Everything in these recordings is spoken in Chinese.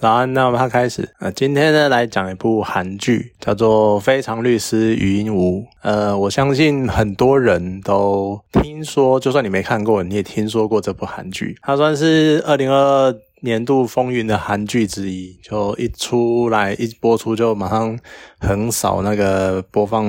早安，那我们开始。呃，今天呢来讲一部韩剧，叫做《非常律师语音屋》。呃，我相信很多人都听说，就算你没看过，你也听说过这部韩剧。它算是二零二二年度风云的韩剧之一，就一出来一播出就马上横扫那个播放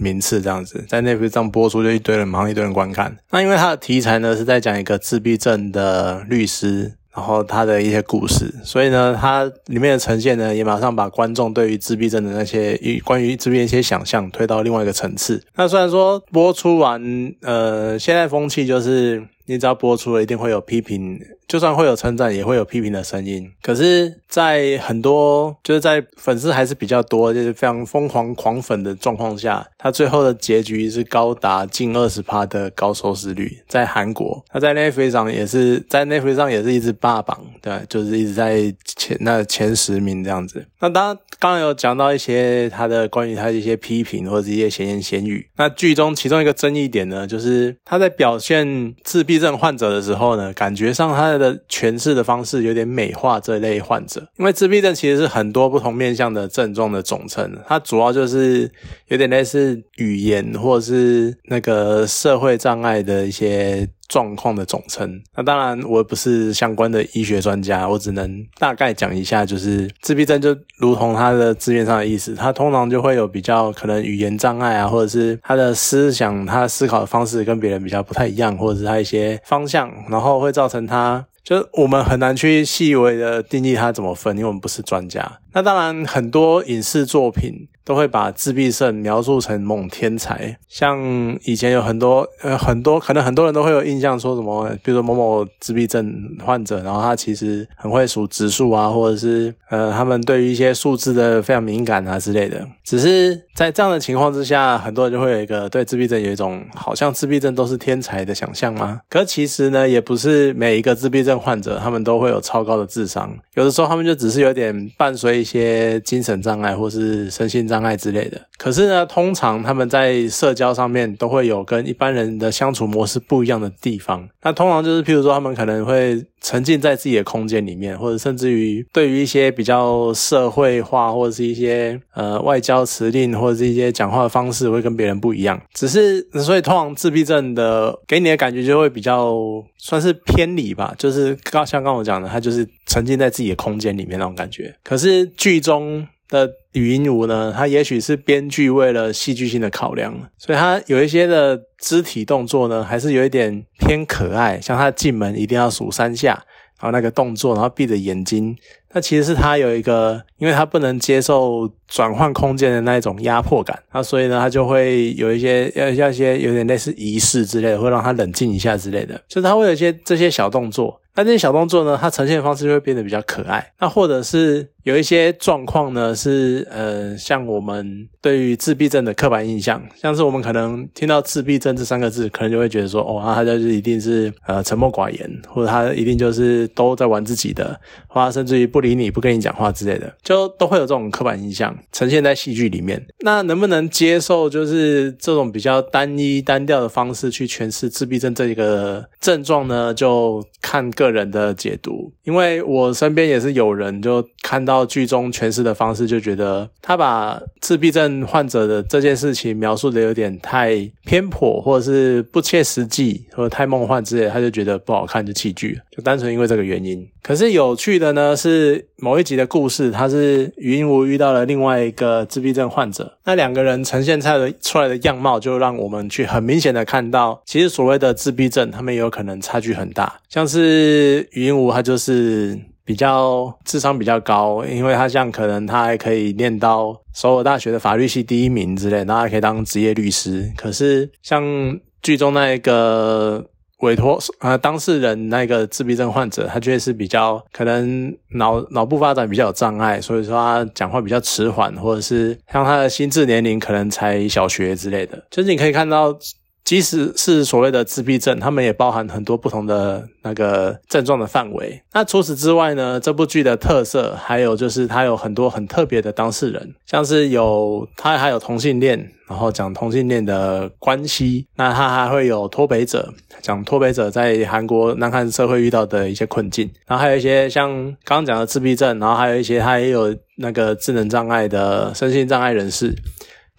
名次，这样子，在那部上播出就一堆人，马上一堆人观看。那因为它的题材呢是在讲一个自闭症的律师。然后他的一些故事，所以呢，它里面的呈现呢，也马上把观众对于自闭症的那些关于自闭的一些想象推到另外一个层次。那虽然说播出完，呃，现在风气就是。你只要播出了，一定会有批评，就算会有称赞，也会有批评的声音。可是，在很多就是在粉丝还是比较多，就是非常疯狂狂粉的状况下，他最后的结局是高达近二十趴的高收视率，在韩国，他在 Netflix 上也是在 Netflix 上也是一直霸榜，对，就是一直在前那前十名这样子。那当然，刚刚有讲到一些他的关于他的一些批评或者一些闲言闲语。那剧中其中一个争议点呢，就是他在表现自闭。自闭症患者的时候呢，感觉上他的诠释的方式有点美化这类患者，因为自闭症其实是很多不同面向的症状的总称，它主要就是有点类似语言或者是那个社会障碍的一些状况的总称。那当然，我不是相关的医学专家，我只能大概讲一下，就是自闭症就如同它的字面上的意思，它通常就会有比较可能语言障碍啊，或者是他的思想、他思考的方式跟别人比较不太一样，或者是他一些。方向，然后会造成他，就我们很难去细微的定义它怎么分，因为我们不是专家。那当然，很多影视作品。都会把自闭症描述成某天才，像以前有很多呃很多可能很多人都会有印象，说什么，比如说某某自闭症患者，然后他其实很会数指数啊，或者是呃他们对于一些数字的非常敏感啊之类的。只是在这样的情况之下，很多人就会有一个对自闭症有一种好像自闭症都是天才的想象吗？可其实呢，也不是每一个自闭症患者他们都会有超高的智商，有的时候他们就只是有点伴随一些精神障碍或是身心。障碍之类的，可是呢，通常他们在社交上面都会有跟一般人的相处模式不一样的地方。那通常就是，譬如说，他们可能会沉浸在自己的空间里面，或者甚至于对于一些比较社会化或者是一些呃外交辞令或者是一些讲话的方式会跟别人不一样。只是所以，通常自闭症的给你的感觉就会比较算是偏离吧，就是刚像刚我讲的，他就是沉浸在自己的空间里面那种感觉。可是剧中。的语音舞呢，它也许是编剧为了戏剧性的考量，所以它有一些的肢体动作呢，还是有一点偏可爱，像他进门一定要数三下，然后那个动作，然后闭着眼睛，那其实是他有一个，因为他不能接受转换空间的那一种压迫感，那所以呢，他就会有一些要要一些有点类似仪式之类的，会让他冷静一下之类的，就是他会有一些这些小动作。那这些小动作呢，它呈现的方式就会变得比较可爱。那或者是有一些状况呢，是呃，像我们对于自闭症的刻板印象，像是我们可能听到自闭症这三个字，可能就会觉得说，哦，他就是一定是呃沉默寡言，或者他一定就是都在玩自己的，或者甚至于不理你不跟你讲话之类的，就都会有这种刻板印象呈现在戏剧里面。那能不能接受就是这种比较单一单调的方式去诠释自闭症这一个症状呢？就看。个人的解读，因为我身边也是有人就看到剧中诠释的方式，就觉得他把自闭症患者的这件事情描述的有点太偏颇，或者是不切实际，或者太梦幻之类，他就觉得不好看，就弃剧，就单纯因为这个原因。可是有趣的呢，是某一集的故事，他是语音屋遇到了另外一个自闭症患者，那两个人呈现出来的出来的样貌，就让我们去很明显的看到，其实所谓的自闭症，他们也有可能差距很大。像是语音屋，他就是比较智商比较高，因为他像可能他还可以念到首尔大学的法律系第一名之类，然后还可以当职业律师。可是像剧中那一个。委托呃当事人那个自闭症患者，他觉得是比较可能脑脑部发展比较有障碍，所以说他讲话比较迟缓，或者是像他的心智年龄可能才小学之类的。就是你可以看到即使是所谓的自闭症，他们也包含很多不同的那个症状的范围。那除此之外呢，这部剧的特色还有就是它有很多很特别的当事人，像是有它还有同性恋。然后讲同性恋的关系，那他还会有脱北者，讲脱北者在韩国南韩社会遇到的一些困境，然后还有一些像刚刚讲的自闭症，然后还有一些他也有那个智能障碍的身心障碍人士。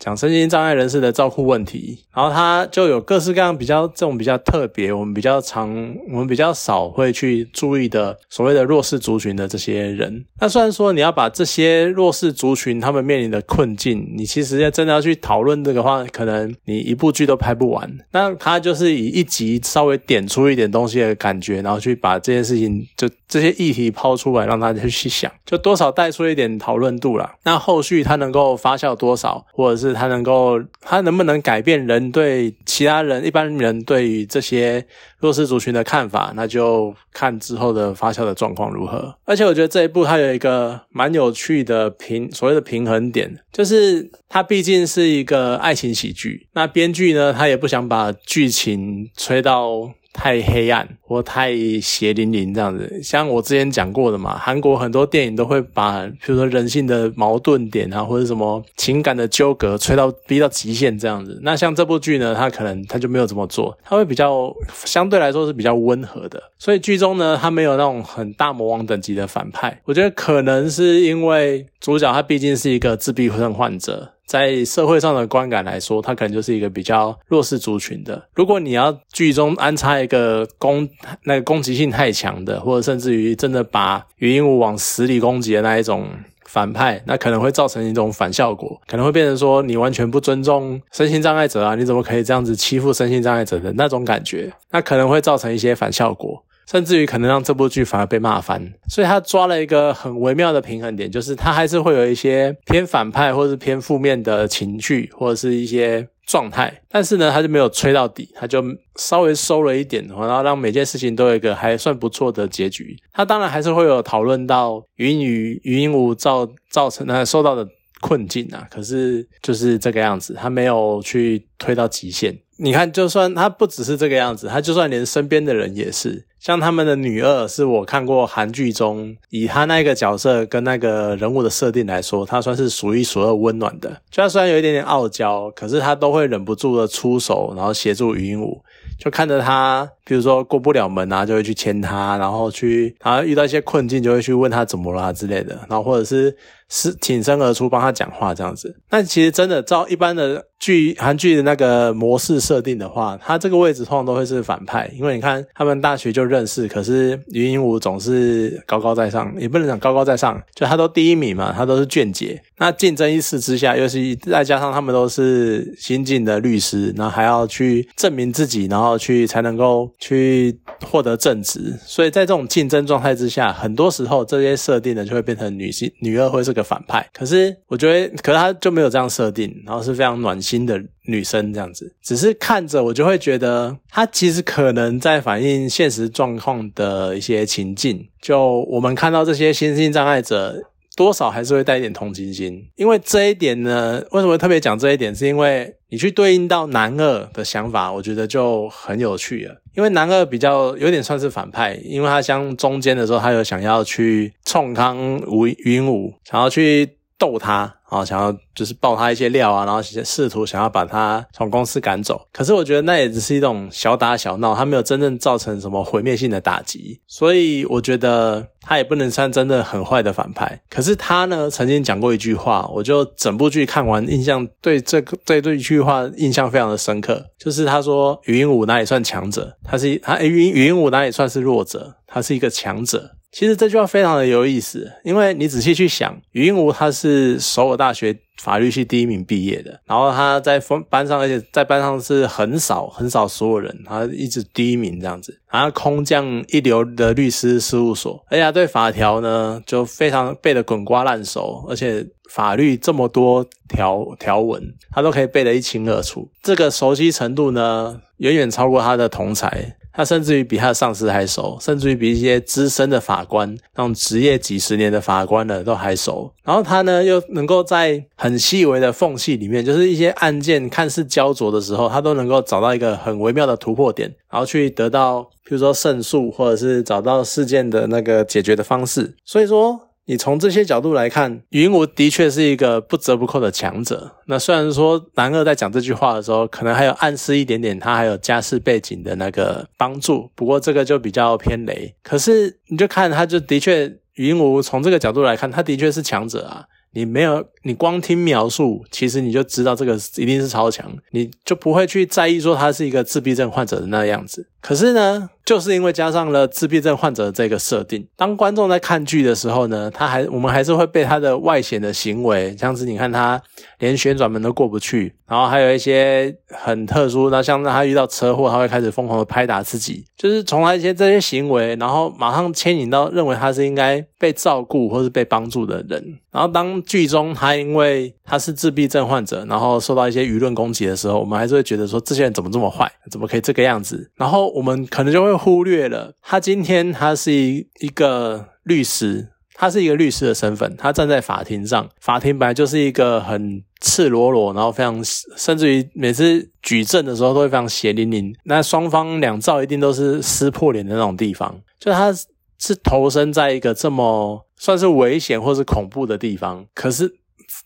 讲身心障碍人士的照顾问题，然后他就有各式各样比较这种比较特别，我们比较常我们比较少会去注意的所谓的弱势族群的这些人。那虽然说你要把这些弱势族群他们面临的困境，你其实要真的要去讨论这个话，可能你一部剧都拍不完。那他就是以一集稍微点出一点东西的感觉，然后去把这件事情就这些议题抛出来，让大家去想，就多少带出一点讨论度了。那后续它能够发酵多少，或者是他能够，他能不能改变人对其他人、一般人对于这些弱势族群的看法？那就看之后的发酵的状况如何。而且我觉得这一部它有一个蛮有趣的平所谓的平衡点，就是它毕竟是一个爱情喜剧，那编剧呢，他也不想把剧情吹到。太黑暗我太血淋淋这样子，像我之前讲过的嘛，韩国很多电影都会把，比如说人性的矛盾点啊，或者什么情感的纠葛吹到逼到极限这样子。那像这部剧呢，它可能它就没有这么做，它会比较相对来说是比较温和的。所以剧中呢，它没有那种很大魔王等级的反派。我觉得可能是因为主角他毕竟是一个自闭症患者。在社会上的观感来说，他可能就是一个比较弱势族群的。如果你要剧中安插一个公那个攻击性太强的，或者甚至于真的把语音舞往死里攻击的那一种反派，那可能会造成一种反效果，可能会变成说你完全不尊重身心障碍者啊，你怎么可以这样子欺负身心障碍者的那种感觉，那可能会造成一些反效果。甚至于可能让这部剧反而被骂翻，所以他抓了一个很微妙的平衡点，就是他还是会有一些偏反派或者是偏负面的情绪或者是一些状态，但是呢，他就没有吹到底，他就稍微收了一点，然后让每件事情都有一个还算不错的结局。他当然还是会有讨论到语音语语音无造造成的受到的困境啊，可是就是这个样子，他没有去推到极限。你看，就算他不只是这个样子，他就算连身边的人也是。像他们的女二，是我看过韩剧中，以他那个角色跟那个人物的设定来说，他算是数一数二温暖的。就他虽然有一点点傲娇，可是他都会忍不住的出手，然后协助语音舞。就看着他，比如说过不了门啊，就会去牵他，然后去，然后遇到一些困境，就会去问他怎么啦之类的，然后或者是是挺身而出帮他讲话这样子。那其实真的照一般的剧韩剧的那个模式设定的话，他这个位置通常都会是反派，因为你看他们大学就。认识，可是余音武总是高高在上，也不能讲高高在上，就他都第一名嘛，他都是卷姐。那竞争一次之下，又是再加上他们都是新进的律师，然后还要去证明自己，然后去才能够去获得正职。所以在这种竞争状态之下，很多时候这些设定呢就会变成女性女二会是一个反派。可是我觉得，可是他就没有这样设定，然后是非常暖心的。女生这样子，只是看着我就会觉得，他其实可能在反映现实状况的一些情境。就我们看到这些心性障碍者，多少还是会带一点同情心。因为这一点呢，为什么特别讲这一点？是因为你去对应到男二的想法，我觉得就很有趣了。因为男二比较有点算是反派，因为他像中间的时候，他有想要去冲康吴云武，想要去逗他。啊，想要就是爆他一些料啊，然后试图想要把他从公司赶走。可是我觉得那也只是一种小打小闹，他没有真正造成什么毁灭性的打击。所以我觉得他也不能算真的很坏的反派。可是他呢，曾经讲过一句话，我就整部剧看完，印象对这个对这一句话印象非常的深刻，就是他说语音武哪里算强者？他是他语音语音武哪里算是弱者？他是一个强者。其实这句话非常的有意思，因为你仔细去想，余英武他是首尔大学法律系第一名毕业的，然后他在分班上，而且在班上是很少很少所有人，他一直第一名这样子，然后空降一流的律师事务所，而且对法条呢就非常背得滚瓜烂熟，而且法律这么多条条文，他都可以背得一清二楚，这个熟悉程度呢远远超过他的同才。他甚至于比他的上司还熟，甚至于比一些资深的法官，那种职业几十年的法官呢都还熟。然后他呢又能够在很细微的缝隙里面，就是一些案件看似焦灼的时候，他都能够找到一个很微妙的突破点，然后去得到，譬如说胜诉，或者是找到事件的那个解决的方式。所以说。你从这些角度来看，云无的确是一个不折不扣的强者。那虽然说男二在讲这句话的时候，可能还有暗示一点点他还有家世背景的那个帮助，不过这个就比较偏雷。可是你就看他，就的确云无从这个角度来看，他的确是强者啊。你没有，你光听描述，其实你就知道这个一定是超强，你就不会去在意说他是一个自闭症患者的那样子。可是呢？就是因为加上了自闭症患者这个设定，当观众在看剧的时候呢，他还我们还是会被他的外显的行为，像是你看他连旋转门都过不去，然后还有一些很特殊，那像他遇到车祸，他会开始疯狂的拍打自己，就是从他一些这些行为，然后马上牵引到认为他是应该被照顾或是被帮助的人。然后当剧中他因为他是自闭症患者，然后受到一些舆论攻击的时候，我们还是会觉得说这些人怎么这么坏，怎么可以这个样子？然后我们可能就会。忽略了他今天他是一一个律师，他是一个律师的身份，他站在法庭上，法庭本来就是一个很赤裸裸，然后非常甚至于每次举证的时候都会非常血淋淋，那双方两造一定都是撕破脸的那种地方，就他是投身在一个这么算是危险或是恐怖的地方，可是。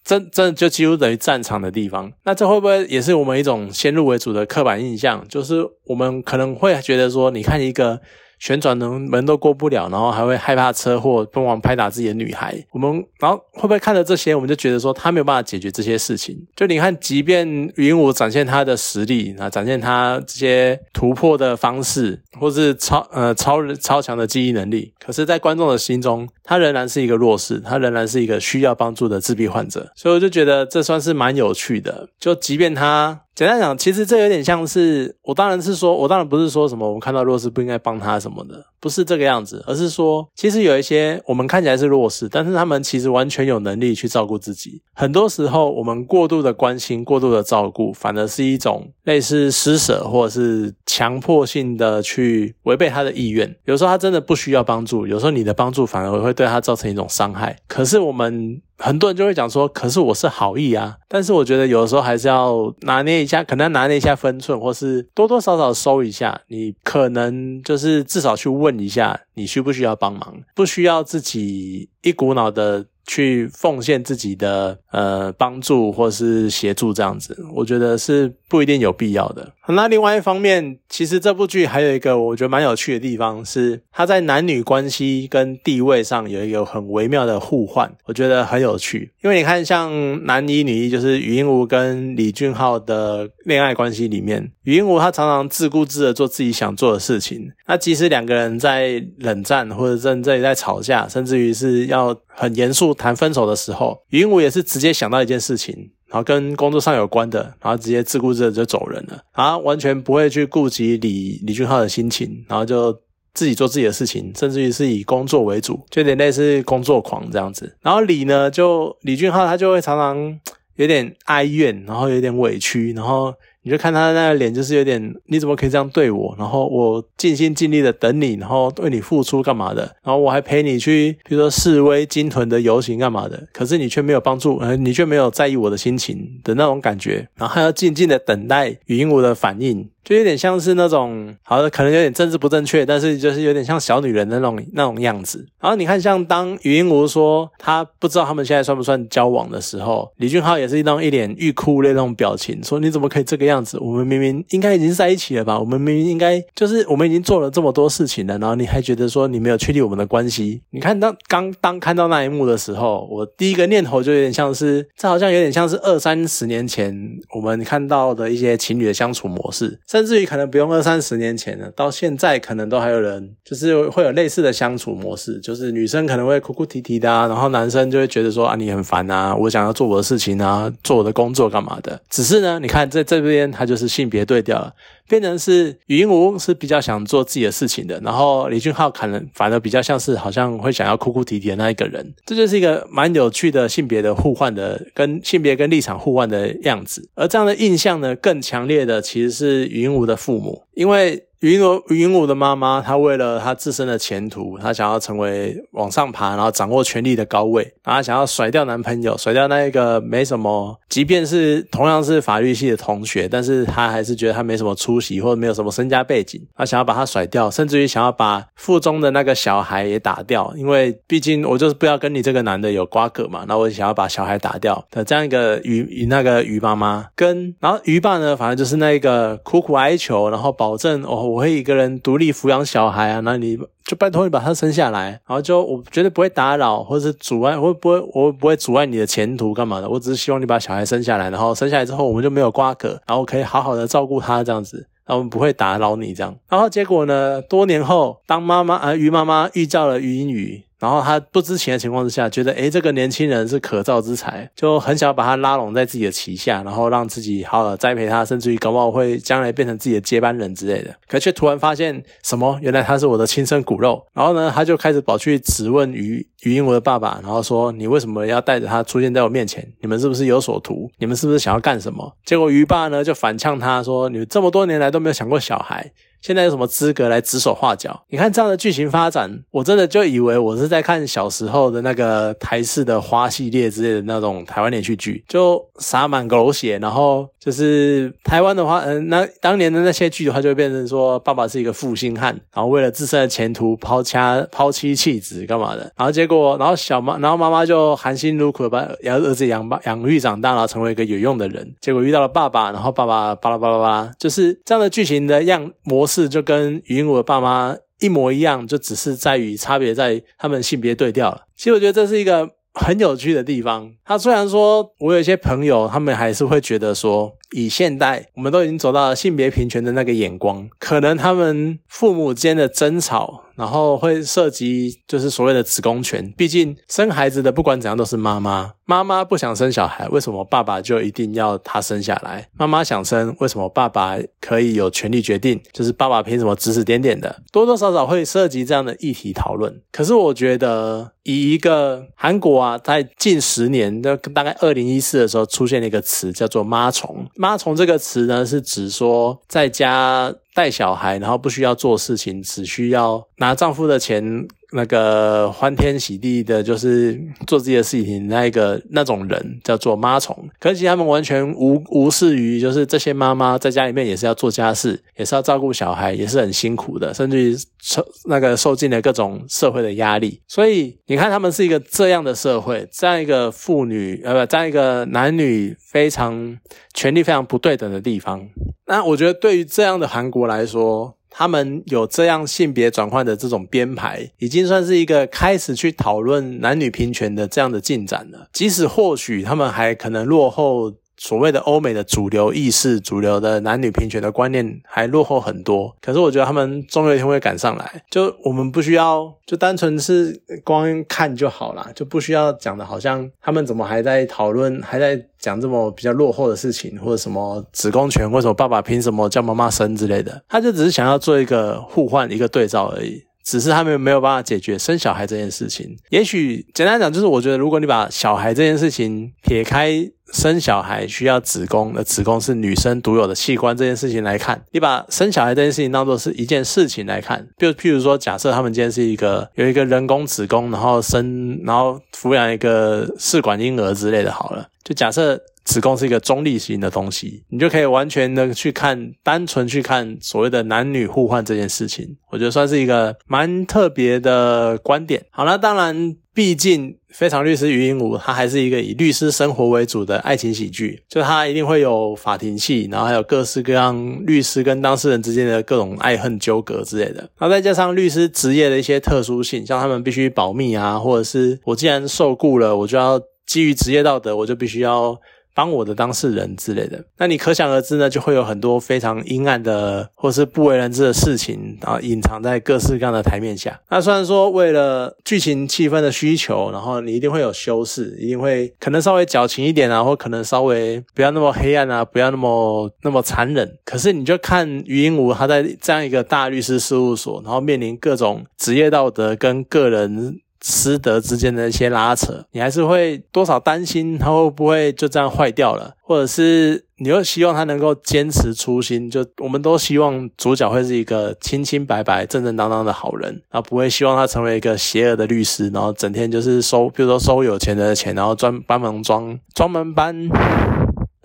真真就几乎等于战场的地方，那这会不会也是我们一种先入为主的刻板印象？就是我们可能会觉得说，你看一个。旋转门门都过不了，然后还会害怕车祸，疯狂拍打自己的女孩。我们然后会不会看着这些，我们就觉得说他没有办法解决这些事情？就你看，即便云武展现他的实力啊，展现他这些突破的方式，或是超呃超人超强的记忆能力，可是，在观众的心中，他仍然是一个弱势，他仍然是一个需要帮助的自闭患者。所以我就觉得这算是蛮有趣的。就即便他。简单讲，其实这有点像是我，当然是说，我当然不是说什么我们看到弱势不应该帮他什么的，不是这个样子，而是说，其实有一些我们看起来是弱势，但是他们其实完全有能力去照顾自己。很多时候，我们过度的关心、过度的照顾，反而是一种类似施舍，或者是强迫性的去违背他的意愿。有时候他真的不需要帮助，有时候你的帮助反而会对他造成一种伤害。可是我们。很多人就会讲说，可是我是好意啊，但是我觉得有的时候还是要拿捏一下，可能拿捏一下分寸，或是多多少少收一下。你可能就是至少去问问一下，你需不需要帮忙，不需要自己一股脑的。去奉献自己的呃帮助或是协助这样子，我觉得是不一定有必要的。那另外一方面，其实这部剧还有一个我觉得蛮有趣的地方是，它在男女关系跟地位上有一个很微妙的互换，我觉得很有趣。因为你看，像男一女一，就是语音吴跟李俊浩的恋爱关系里面，语音吴他常常自顾自的做自己想做的事情。那即使两个人在冷战或者正在在吵架，甚至于是要很严肃。谈分手的时候，云武也是直接想到一件事情，然后跟工作上有关的，然后直接自顾自的就走人了，啊，完全不会去顾及李李俊浩的心情，然后就自己做自己的事情，甚至于是以工作为主，就有点类似工作狂这样子。然后李呢，就李俊浩他就会常常有点哀怨，然后有点委屈，然后。你就看他那个脸，就是有点，你怎么可以这样对我？然后我尽心尽力的等你，然后为你付出干嘛的？然后我还陪你去，比如说示威、金屯的游行干嘛的？可是你却没有帮助，呃，你却没有在意我的心情的那种感觉，然后还要静静的等待语音我的反应。就有点像是那种，好的，可能有点政治不正确，但是就是有点像小女人的那种那种样子。然后你看，像当语音吴说他不知道他们现在算不算交往的时候，李俊浩也是一张一脸欲哭的那种表情，说你怎么可以这个样样子？我们明明应该已经在一起了吧？我们明明应该就是我们已经做了这么多事情了，然后你还觉得说你没有确立我们的关系？你看当刚当看到那一幕的时候，我第一个念头就有点像是，这好像有点像是二三十年前我们看到的一些情侣的相处模式。甚至于可能不用二三十年前了，到现在可能都还有人，就是会有类似的相处模式，就是女生可能会哭哭啼啼的，然后男生就会觉得说啊你很烦啊，我想要做我的事情啊，做我的工作干嘛的。只是呢，你看在这边他就是性别对调了。变成是语音吴是比较想做自己的事情的，然后李俊浩可能反而比较像是好像会想要哭哭啼啼的那一个人，这就是一个蛮有趣的性别的互换的，跟性别跟立场互换的样子。而这样的印象呢，更强烈的其实是语音吴的父母，因为于英武于英武的妈妈，她为了她自身的前途，她想要成为往上爬，然后掌握权力的高位，然后想要甩掉男朋友，甩掉那一个没什么，即便是同样是法律系的同学，但是她还是觉得他没什么出息或者没有什么身家背景，她想要把他甩掉，甚至于想要把腹中的那个小孩也打掉，因为毕竟我就是不要跟你这个男的有瓜葛嘛，那我想要把小孩打掉的这样一个于于那个鱼妈妈跟，然后鱼爸呢，反正就是那一个苦苦哀求，然后保证哦。我会一个人独立抚养小孩啊，那你就拜托你把他生下来，然后就我绝对不会打扰或者是阻碍，会不会我不会阻碍你的前途干嘛的？我只是希望你把小孩生下来，然后生下来之后我们就没有瓜葛，然后可以好好的照顾他这样子，然后我们不会打扰你这样。然后结果呢，多年后当妈妈啊，于妈妈遇到了于英语。然后他不知情的情况之下，觉得诶这个年轻人是可造之才，就很想要把他拉拢在自己的旗下，然后让自己好好栽培他，甚至于搞不好会将来变成自己的接班人之类的。可却突然发现什么？原来他是我的亲生骨肉。然后呢，他就开始跑去质问于于英武的爸爸，然后说：“你为什么要带着他出现在我面前？你们是不是有所图？你们是不是想要干什么？”结果于爸呢就反呛他说：“你这么多年来都没有想过小孩。”现在有什么资格来指手画脚？你看这样的剧情发展，我真的就以为我是在看小时候的那个台式的花系列之类的那种台湾连续剧，就洒满狗血，然后就是台湾的话，嗯，那当年的那些剧的话，就会变成说爸爸是一个负心汉，然后为了自身的前途抛家抛妻弃子干嘛的，然后结果，然后小妈，然后妈妈就含辛茹苦的把儿子养养养育长大，然后成为一个有用的人，结果遇到了爸爸，然后爸爸巴拉巴拉巴拉，就是这样的剧情的样模。是就跟语音我的爸妈一模一样，就只是在于差别在他们性别对调了。其实我觉得这是一个很有趣的地方。他虽然说我有一些朋友，他们还是会觉得说，以现代我们都已经走到了性别平权的那个眼光，可能他们父母间的争吵。然后会涉及就是所谓的子宫权，毕竟生孩子的不管怎样都是妈妈，妈妈不想生小孩，为什么爸爸就一定要他生下来？妈妈想生，为什么爸爸可以有权利决定？就是爸爸凭什么指指点点的？多多少少会涉及这样的议题讨论。可是我觉得，以一个韩国啊，在近十年的大概二零一四的时候出现了一个词叫做“妈虫”。妈虫这个词呢，是指说在家。带小孩，然后不需要做事情，只需要拿丈夫的钱。那个欢天喜地的，就是做自己的事情，那一个那种人叫做妈虫。可是他们完全无无视于，就是这些妈妈在家里面也是要做家事，也是要照顾小孩，也是很辛苦的，甚至于受那个受尽了各种社会的压力。所以你看，他们是一个这样的社会，这样一个妇女呃不，这样一个男女非常权力非常不对等的地方。那我觉得对于这样的韩国来说。他们有这样性别转换的这种编排，已经算是一个开始去讨论男女平权的这样的进展了。即使或许他们还可能落后。所谓的欧美的主流意识、主流的男女平权的观念还落后很多，可是我觉得他们终有一天会赶上来。就我们不需要就单纯是光看就好了，就不需要讲的好像他们怎么还在讨论，还在讲这么比较落后的事情，或者什么子宫权，为什么爸爸凭什么叫妈妈生之类的，他就只是想要做一个互换、一个对照而已。只是他们没有办法解决生小孩这件事情。也许简单讲，就是我觉得，如果你把小孩这件事情撇开生小孩需要子宫，那子宫是女生独有的器官这件事情来看，你把生小孩这件事情当做是一件事情来看，就譬如说，假设他们今天是一个有一个人工子宫，然后生，然后抚养一个试管婴儿之类的，好了，就假设。子宫是一个中立型的东西，你就可以完全的去看，单纯去看所谓的男女互换这件事情，我觉得算是一个蛮特别的观点。好了，当然，毕竟《非常律师余英武》它还是一个以律师生活为主的爱情喜剧，就它一定会有法庭戏，然后还有各式各样律师跟当事人之间的各种爱恨纠葛之类的。然后再加上律师职业的一些特殊性，像他们必须保密啊，或者是我既然受雇了，我就要基于职业道德，我就必须要。帮我的当事人之类的，那你可想而知呢，就会有很多非常阴暗的或是不为人知的事情啊，隐藏在各式各样的台面下。那虽然说为了剧情气氛的需求，然后你一定会有修饰，一定会可能稍微矫情一点啊，或可能稍微不要那么黑暗啊，不要那么那么残忍。可是你就看余英武他在这样一个大律师事务所，然后面临各种职业道德跟个人。师德之间的一些拉扯，你还是会多少担心他会不会就这样坏掉了，或者是你又希望他能够坚持初心。就我们都希望主角会是一个清清白白、正正当当的好人，然后不会希望他成为一个邪恶的律师，然后整天就是收，比如说收有钱人的钱，然后专帮忙装专门搬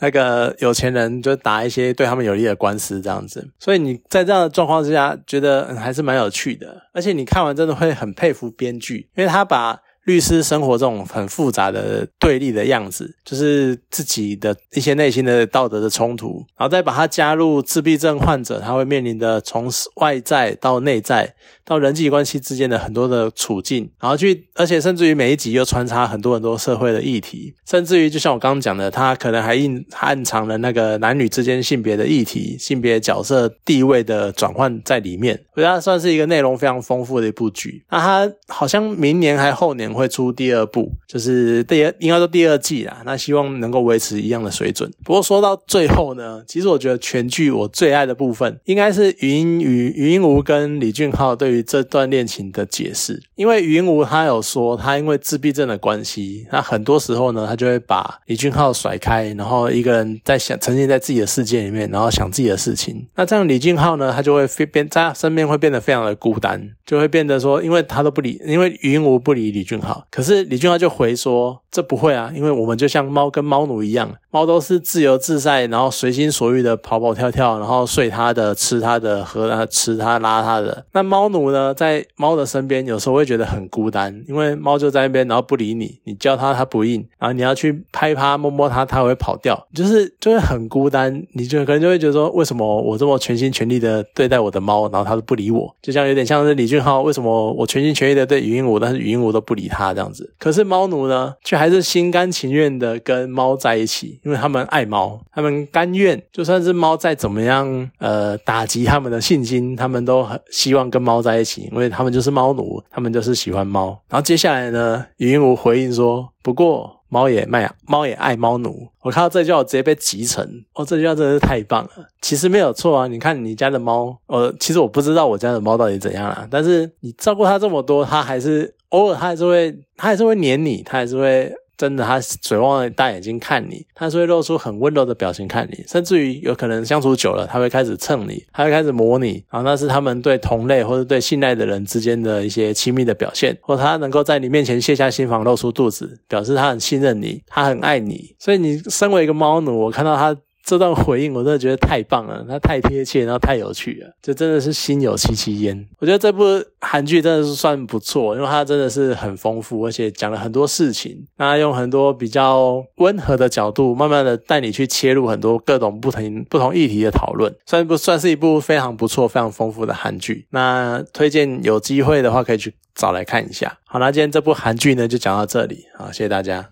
那个有钱人就打一些对他们有利的官司这样子。所以你在这样的状况之下，觉得还是蛮有趣的，而且你看完真的会很佩服编剧，因为他把。律师生活这种很复杂的对立的样子，就是自己的一些内心的道德的冲突，然后再把它加入自闭症患者他会面临的从外在到内在到人际关系之间的很多的处境，然后去，而且甚至于每一集又穿插很多很多社会的议题，甚至于就像我刚刚讲的，他可能还隐暗藏了那个男女之间性别的议题、性别角色地位的转换在里面，我觉得算是一个内容非常丰富的一部剧。那他好像明年还后年。会出第二部，就是第二应该说第二季啦。那希望能够维持一样的水准。不过说到最后呢，其实我觉得全剧我最爱的部分，应该是余音余余音无跟李俊浩对于这段恋情的解释。因为余音无他有说，他因为自闭症的关系，那很多时候呢，他就会把李俊浩甩开，然后一个人在想沉浸在自己的世界里面，然后想自己的事情。那这样李俊浩呢，他就会变在他身边会变得非常的孤单，就会变得说，因为他都不理，因为云无不理李俊。好，可是李俊浩就回说：“这不会啊，因为我们就像猫跟猫奴一样，猫都是自由自在，然后随心所欲的跑跑跳跳，然后睡它的，吃它的，喝它，吃它，拉它的。那猫奴呢，在猫的身边，有时候会觉得很孤单，因为猫就在那边，然后不理你，你叫它它不应，然后你要去拍它摸摸它，它会跑掉，就是就会很孤单。你就可能就会觉得说，为什么我这么全心全力的对待我的猫，然后它都不理我？就像有点像是李俊浩，为什么我全心全意的对语音舞，但是语音舞都不理。”他这样子，可是猫奴呢，却还是心甘情愿的跟猫在一起，因为他们爱猫，他们甘愿，就算是猫再怎么样，呃，打击他们的信心，他们都很希望跟猫在一起，因为他们就是猫奴，他们就是喜欢猫。然后接下来呢，语音无回应说，不过猫也卖，猫也爱猫奴。我看到这句话，我直接被急成，哦，这句话真的是太棒了。其实没有错啊，你看你家的猫，呃，其实我不知道我家的猫到底怎样啊，但是你照顾它这么多，它还是。偶尔它还是会，它还是会黏你，它还是会真的，他水汪汪的大眼睛看你，他是会露出很温柔的表情看你，甚至于有可能相处久了，他会开始蹭你，他会开始摸你，然后那是他们对同类或者对信赖的人之间的一些亲密的表现，或他能够在你面前卸下心防，露出肚子，表示他很信任你，他很爱你。所以你身为一个猫奴，我看到他。这段回应我真的觉得太棒了，它太贴切，然后太有趣了，就真的是心有戚戚焉。我觉得这部韩剧真的是算不错，因为它真的是很丰富，而且讲了很多事情，那用很多比较温和的角度，慢慢的带你去切入很多各种不同不同议题的讨论，算不算是一部非常不错、非常丰富的韩剧？那推荐有机会的话可以去找来看一下。好，那今天这部韩剧呢就讲到这里，好，谢谢大家。